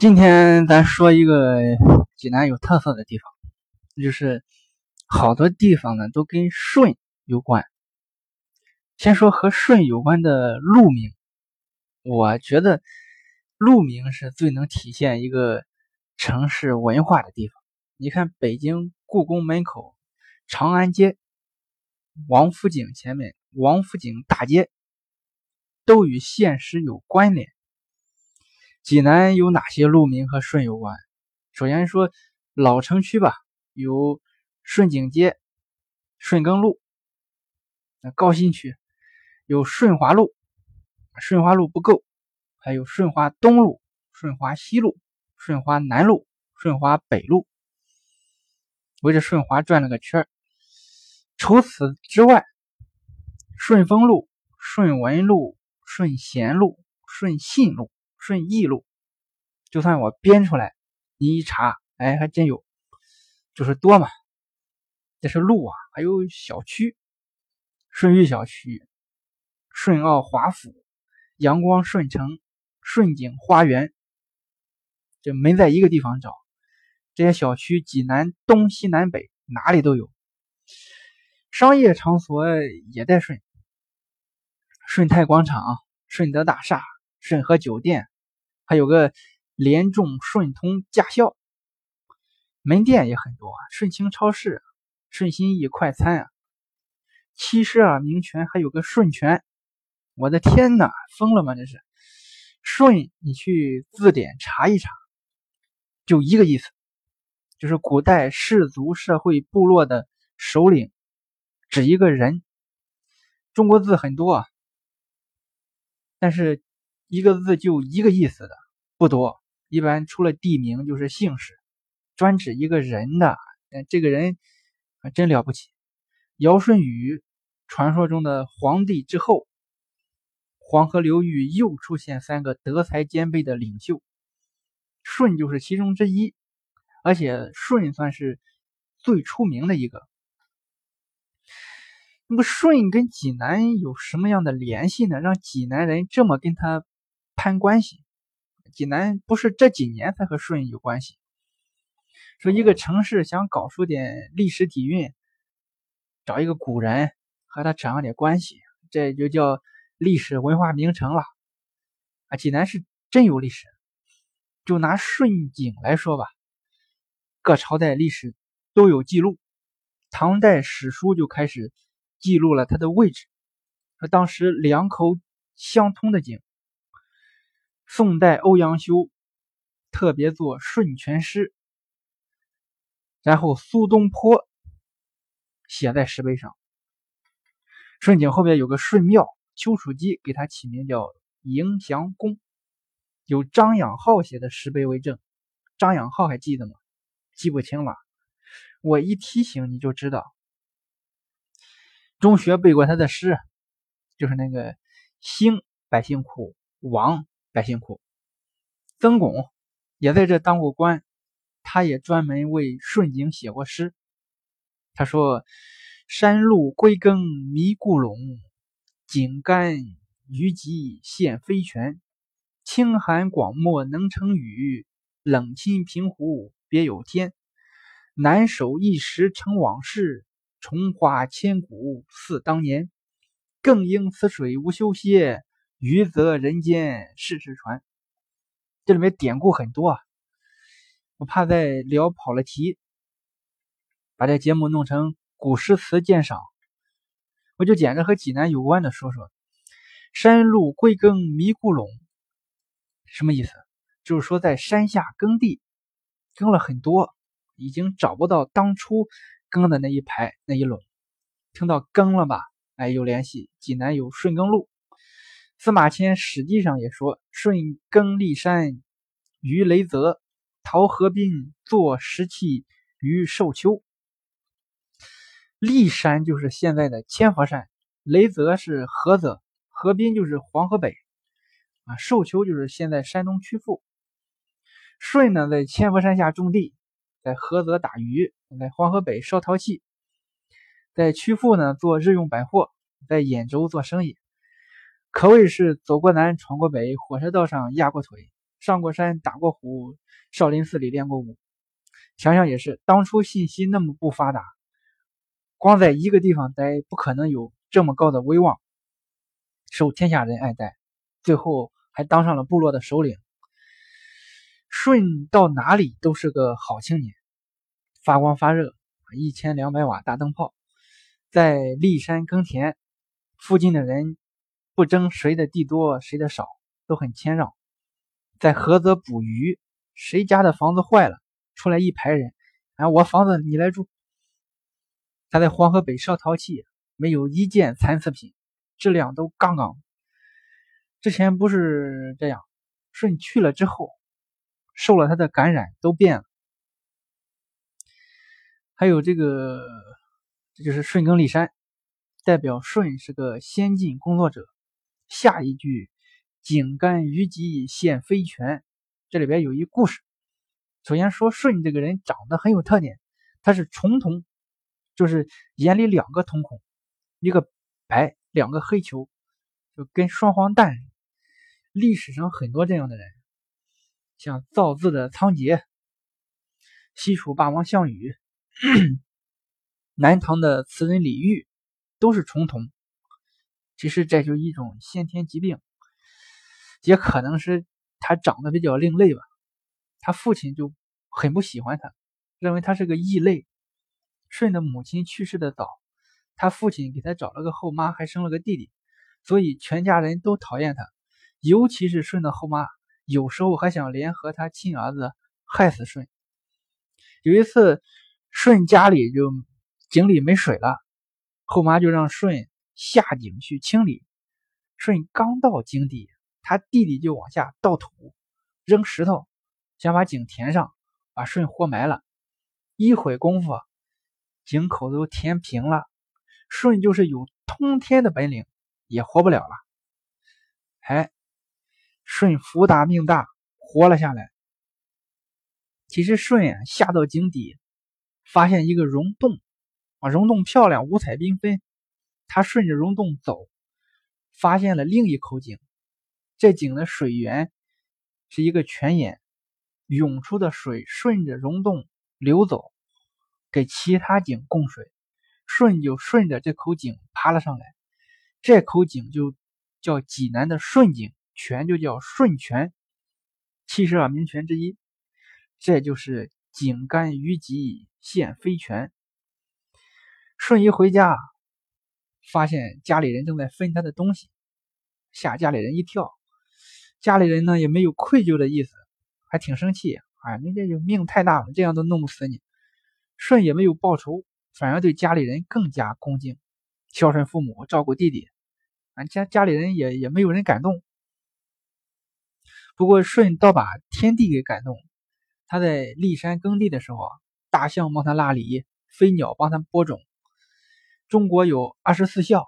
今天咱说一个济南有特色的地方，就是好多地方呢都跟顺有关。先说和顺有关的路名，我觉得路名是最能体现一个城市文化的地方。你看北京故宫门口长安街、王府井前面王府井大街，都与现实有关联。济南有哪些路名和顺有关？首先说老城区吧，有顺景街、顺耕路。那高新区有顺华路，顺华路不够，还有顺华东路、顺华西路、顺华南路、顺华北路，围着顺华转了个圈除此之外，顺丰路、顺文路、顺贤路、顺信路。顺义路，就算我编出来，你一查，哎，还真有，就是多嘛。这是路啊，还有小区，顺玉小区、顺奥华府、阳光顺城、顺景花园，这没在一个地方找。这些小区，济南东西南北哪里都有。商业场所也在顺，顺泰广场、顺德大厦、顺和酒店。还有个联众顺通驾校，门店也很多，顺清超市、顺心意快餐啊，七十二名泉，还有个顺泉，我的天呐，疯了吗？这是顺，你去字典查一查，就一个意思，就是古代氏族社会部落的首领，指一个人。中国字很多啊，但是。一个字就一个意思的不多，一般除了地名就是姓氏，专指一个人的。但这个人还真了不起。尧舜禹，传说中的皇帝之后，黄河流域又出现三个德才兼备的领袖，舜就是其中之一，而且舜算是最出名的一个。那么舜跟济南有什么样的联系呢？让济南人这么跟他？攀关系，济南不是这几年才和顺有关系。说一个城市想搞出点历史底蕴，找一个古人和他扯上点关系，这就叫历史文化名城了。啊，济南是真有历史。就拿顺景来说吧，各朝代历史都有记录。唐代史书就开始记录了它的位置，说当时两口相通的井。宋代欧阳修特别作《顺泉诗》，然后苏东坡写在石碑上。顺景后边有个顺庙，丘处机给他起名叫迎祥宫，有张养浩写的石碑为证。张养浩还记得吗？记不清了，我一提醒你就知道。中学背过他的诗，就是那个“兴百姓苦，亡”。百姓苦，曾巩也在这当过官，他也专门为顺景写过诗。他说：“山路归耕迷故垄，井干鱼集现飞泉。清寒广漠能成雨，冷清平湖别有天。难守一时成往事，重花千古似当年。更应此水无休歇。”余则人间世事传，这里面典故很多啊，我怕再聊跑了题，把这节目弄成古诗词鉴赏，我就捡着和济南有关的说说。山路归耕迷故垄，什么意思？就是说在山下耕地，耕了很多，已经找不到当初耕的那一排那一垄。听到耕了吧？哎，有联系，济南有顺耕路。司马迁《史记》上也说：“舜耕骊山于雷泽，陶河滨作石器于寿丘。”骊山就是现在的千佛山，雷泽是菏泽，河滨就是黄河北，啊，寿丘就是现在山东曲阜。舜呢，在千佛山下种地，在菏泽打鱼，在黄河北烧陶器，在曲阜呢做日用百货，在兖州做生意。可谓是走过南闯过北，火车道上压过腿，上过山，打过虎，少林寺里练过武。想想也是，当初信息那么不发达，光在一个地方待，不可能有这么高的威望，受天下人爱戴，最后还当上了部落的首领。舜到哪里都是个好青年，发光发热，一千两百瓦大灯泡，在骊山耕田，附近的人不争谁的地多谁的少，都很谦让。在菏泽捕鱼，谁家的房子坏了，出来一排人，啊，我房子你来住。他在黄河北烧陶器，没有一件残次品，质量都杠杠。之前不是这样，舜去了之后。受了他的感染，都变了。还有这个，这就是舜耕立山，代表舜是个先进工作者。下一句“井干于棘现飞泉”，这里边有一故事。首先说舜这个人长得很有特点，他是重瞳，就是眼里两个瞳孔，一个白，两个黑球，就跟双黄蛋。历史上很多这样的人。像造字的仓颉、西楚霸王项羽、南唐的词人李煜，都是重瞳。其实这就是一种先天疾病，也可能是他长得比较另类吧。他父亲就很不喜欢他，认为他是个异类。舜的母亲去世的早，他父亲给他找了个后妈，还生了个弟弟，所以全家人都讨厌他，尤其是舜的后妈。有时候还想联合他亲儿子害死舜。有一次，舜家里就井里没水了，后妈就让舜下井去清理。舜刚到井底，他弟弟就往下倒土、扔石头，想把井填上，把舜活埋了。一会功夫，井口都填平了。舜就是有通天的本领，也活不了了。哎。舜福大命大，活了下来。其实舜啊，下到井底，发现一个溶洞，啊，溶洞漂亮，五彩缤纷。他顺着溶洞走，发现了另一口井。这井的水源是一个泉眼，涌出的水顺着溶洞流走，给其他井供水。舜就顺着这口井爬了上来，这口井就叫济南的顺井。泉就叫顺泉，七十二名泉之一，这就是井干于棘现飞泉。舜一回家，发现家里人正在分他的东西，吓家里人一跳。家里人呢也没有愧疚的意思，还挺生气。哎，你这就命太大了，这样都弄不死你。舜也没有报仇，反而对家里人更加恭敬，孝顺父母，照顾弟弟。俺家家里人也也没有人感动。不过舜倒把天地给感动，他在骊山耕地的时候啊，大象帮他拉犁，飞鸟帮他播种。中国有二十四孝，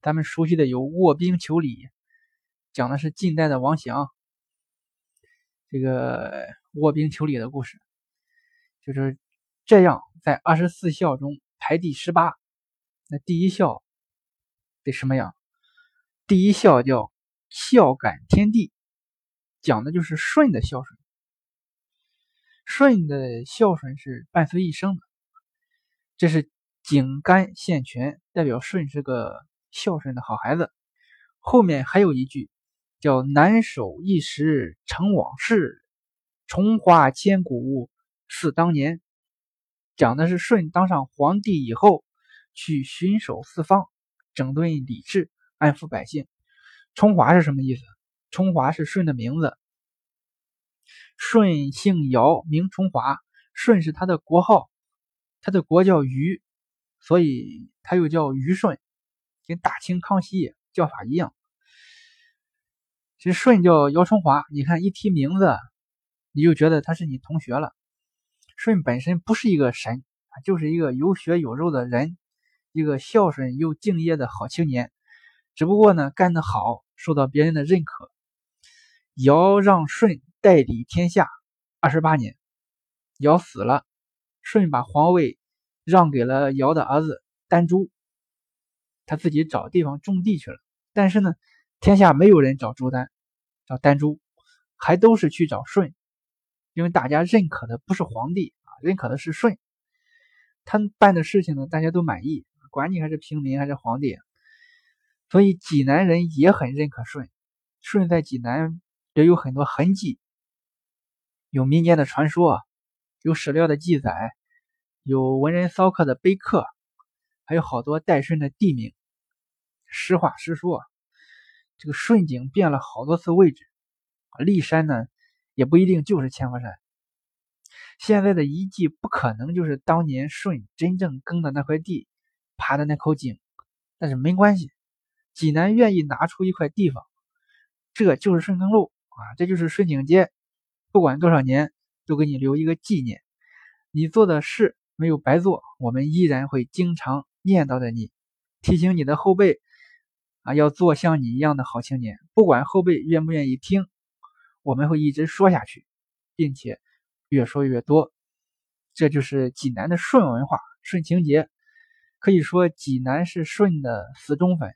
咱们熟悉的有卧冰求鲤，讲的是晋代的王祥这个卧冰求鲤的故事，就是这样，在二十四孝中排第十八。那第一孝得什么样？第一孝叫孝感天地。讲的就是舜的孝顺，舜的孝顺是伴随一生的。这是井干献泉，代表舜是个孝顺的好孩子。后面还有一句叫“南守一时成往事，重华千古似当年”，讲的是舜当上皇帝以后去巡守四方，整顿礼制，安抚百姓。重华是什么意思？重华是舜的名字，舜姓尧，名重华。舜是他的国号，他的国叫虞，所以他又叫虞舜，跟大清康熙叫法一样。其实舜叫姚崇华，你看一提名字，你就觉得他是你同学了。舜本身不是一个神，就是一个有血有肉的人，一个孝顺又敬业的好青年。只不过呢，干得好，受到别人的认可。尧让舜代理天下二十八年，尧死了，舜把皇位让给了尧的儿子丹朱，他自己找地方种地去了。但是呢，天下没有人找朱丹，找丹朱，还都是去找舜，因为大家认可的不是皇帝啊，认可的是舜。他办的事情呢，大家都满意，管你还是平民还是皇帝。所以济南人也很认可舜。舜在济南也有很多痕迹，有民间的传说，有史料的记载，有文人骚客的碑刻，还有好多带顺的地名。实话实说，这个顺井变了好多次位置，骊山呢也不一定就是千佛山。现在的遗迹不可能就是当年舜真正耕的那块地，爬的那口井，但是没关系，济南愿意拿出一块地方。这就是顺耕路啊，这就是顺景街，不管多少年，都给你留一个纪念。你做的事没有白做，我们依然会经常念叨着你，提醒你的后辈啊，要做像你一样的好青年。不管后辈愿不愿意听，我们会一直说下去，并且越说越多。这就是济南的顺文化，顺情节。可以说，济南是顺的死忠粉。